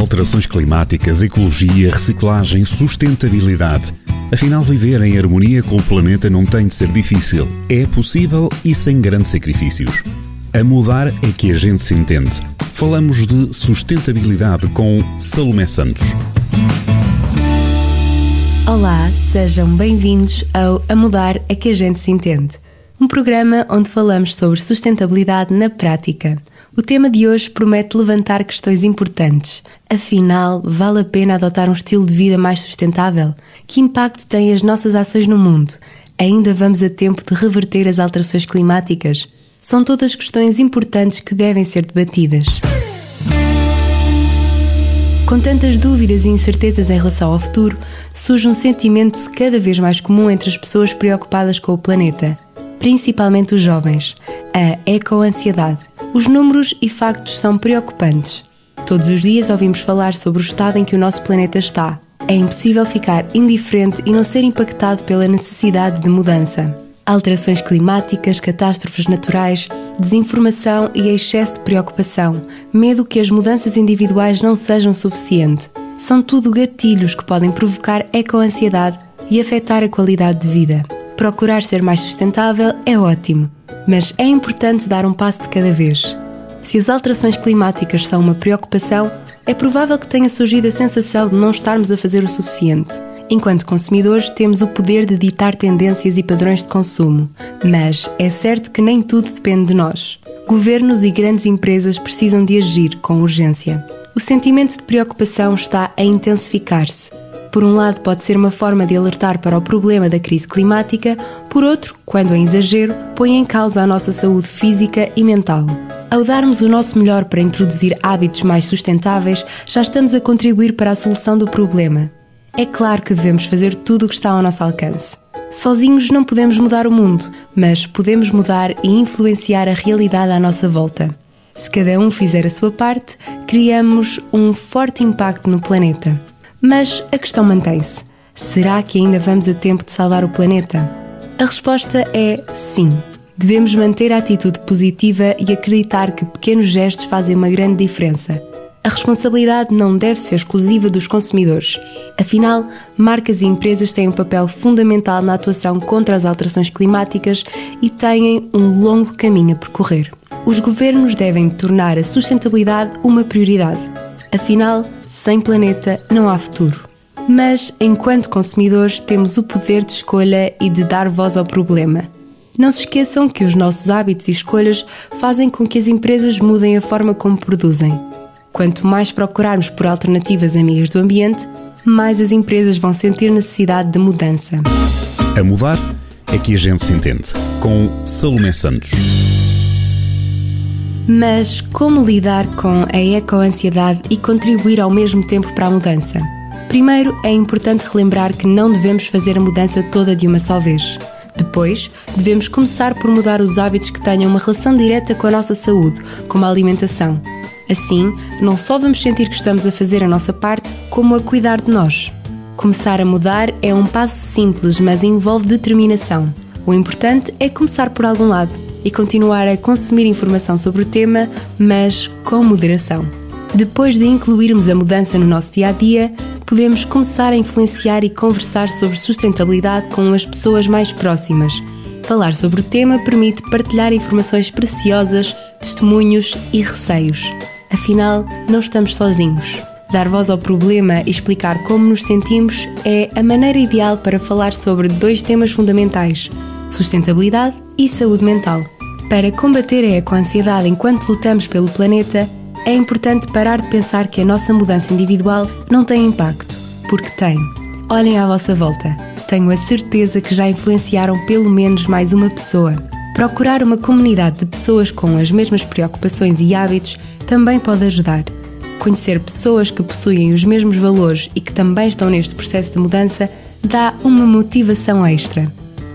Alterações climáticas, ecologia, reciclagem, sustentabilidade. Afinal, viver em harmonia com o planeta não tem de ser difícil. É possível e sem grandes sacrifícios. A mudar é que a gente se entende. Falamos de sustentabilidade com Salomé Santos. Olá, sejam bem-vindos ao A Mudar é que a gente se entende. Um programa onde falamos sobre sustentabilidade na prática. O tema de hoje promete levantar questões importantes. Afinal, vale a pena adotar um estilo de vida mais sustentável? Que impacto têm as nossas ações no mundo? Ainda vamos a tempo de reverter as alterações climáticas? São todas questões importantes que devem ser debatidas. Com tantas dúvidas e incertezas em relação ao futuro, surge um sentimento cada vez mais comum entre as pessoas preocupadas com o planeta, principalmente os jovens: a ecoansiedade. Os números e factos são preocupantes. Todos os dias ouvimos falar sobre o estado em que o nosso planeta está. É impossível ficar indiferente e não ser impactado pela necessidade de mudança. Alterações climáticas, catástrofes naturais, desinformação e excesso de preocupação, medo que as mudanças individuais não sejam suficiente. São tudo gatilhos que podem provocar ecoansiedade e afetar a qualidade de vida. Procurar ser mais sustentável é ótimo mas é importante dar um passo de cada vez. Se as alterações climáticas são uma preocupação, é provável que tenha surgido a sensação de não estarmos a fazer o suficiente. Enquanto consumidores, temos o poder de ditar tendências e padrões de consumo, mas é certo que nem tudo depende de nós. Governos e grandes empresas precisam de agir com urgência. O sentimento de preocupação está a intensificar-se por um lado, pode ser uma forma de alertar para o problema da crise climática, por outro, quando em exagero, põe em causa a nossa saúde física e mental. Ao darmos o nosso melhor para introduzir hábitos mais sustentáveis, já estamos a contribuir para a solução do problema. É claro que devemos fazer tudo o que está ao nosso alcance. Sozinhos não podemos mudar o mundo, mas podemos mudar e influenciar a realidade à nossa volta. Se cada um fizer a sua parte, criamos um forte impacto no planeta. Mas a questão mantém-se: será que ainda vamos a tempo de salvar o planeta? A resposta é sim. Devemos manter a atitude positiva e acreditar que pequenos gestos fazem uma grande diferença. A responsabilidade não deve ser exclusiva dos consumidores. Afinal, marcas e empresas têm um papel fundamental na atuação contra as alterações climáticas e têm um longo caminho a percorrer. Os governos devem tornar a sustentabilidade uma prioridade. Afinal, sem planeta não há futuro. Mas, enquanto consumidores, temos o poder de escolha e de dar voz ao problema. Não se esqueçam que os nossos hábitos e escolhas fazem com que as empresas mudem a forma como produzem. Quanto mais procurarmos por alternativas amigas do ambiente, mais as empresas vão sentir necessidade de mudança. A mudar é que a gente se entende. Com Salomé Santos. Mas como lidar com a ecoansiedade e contribuir ao mesmo tempo para a mudança? Primeiro, é importante relembrar que não devemos fazer a mudança toda de uma só vez. Depois, devemos começar por mudar os hábitos que tenham uma relação direta com a nossa saúde, como a alimentação. Assim, não só vamos sentir que estamos a fazer a nossa parte, como a cuidar de nós. Começar a mudar é um passo simples, mas envolve determinação. O importante é começar por algum lado e continuar a consumir informação sobre o tema, mas com moderação. Depois de incluirmos a mudança no nosso dia a dia, podemos começar a influenciar e conversar sobre sustentabilidade com as pessoas mais próximas. Falar sobre o tema permite partilhar informações preciosas, testemunhos e receios. Afinal, não estamos sozinhos. Dar voz ao problema e explicar como nos sentimos é a maneira ideal para falar sobre dois temas fundamentais: sustentabilidade e saúde mental. Para combater a ecoansiedade enquanto lutamos pelo planeta, é importante parar de pensar que a nossa mudança individual não tem impacto, porque tem. Olhem à vossa volta. Tenho a certeza que já influenciaram pelo menos mais uma pessoa. Procurar uma comunidade de pessoas com as mesmas preocupações e hábitos também pode ajudar. Conhecer pessoas que possuem os mesmos valores e que também estão neste processo de mudança dá uma motivação extra.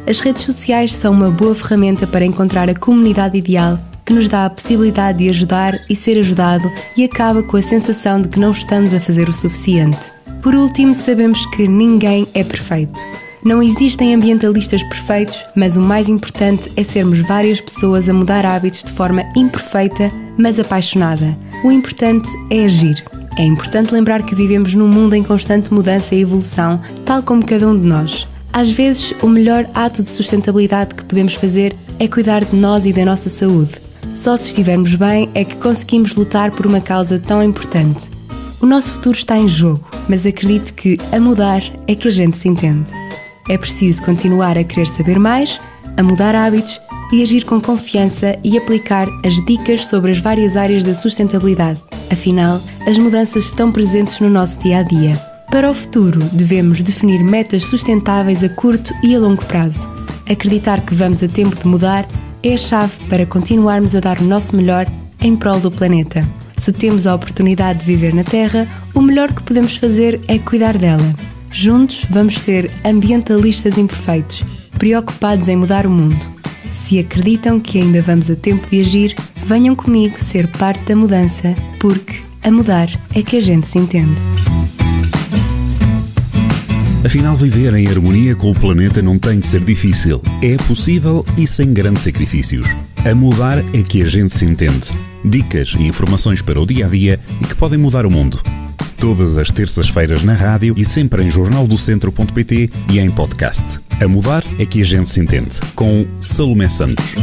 As redes sociais são uma boa ferramenta para encontrar a comunidade ideal que nos dá a possibilidade de ajudar e ser ajudado e acaba com a sensação de que não estamos a fazer o suficiente. Por último, sabemos que ninguém é perfeito. Não existem ambientalistas perfeitos, mas o mais importante é sermos várias pessoas a mudar hábitos de forma imperfeita, mas apaixonada. O importante é agir. É importante lembrar que vivemos num mundo em constante mudança e evolução, tal como cada um de nós. Às vezes, o melhor ato de sustentabilidade que podemos fazer é cuidar de nós e da nossa saúde. Só se estivermos bem é que conseguimos lutar por uma causa tão importante. O nosso futuro está em jogo, mas acredito que a mudar é que a gente se entende. É preciso continuar a querer saber mais, a mudar hábitos e agir com confiança e aplicar as dicas sobre as várias áreas da sustentabilidade. Afinal, as mudanças estão presentes no nosso dia a dia. Para o futuro, devemos definir metas sustentáveis a curto e a longo prazo. Acreditar que vamos a tempo de mudar é a chave para continuarmos a dar o nosso melhor em prol do planeta. Se temos a oportunidade de viver na Terra, o melhor que podemos fazer é cuidar dela. Juntos vamos ser ambientalistas imperfeitos, preocupados em mudar o mundo. Se acreditam que ainda vamos a tempo de agir, venham comigo ser parte da mudança, porque a mudar é que a gente se entende. Afinal, viver em harmonia com o planeta não tem de ser difícil. É possível e sem grandes sacrifícios. A mudar é que a gente se entende. Dicas e informações para o dia a dia e que podem mudar o mundo. Todas as terças-feiras na rádio e sempre em jornaldocentro.pt e em podcast. A mudar é que a gente se entende. Com Salomé Santos.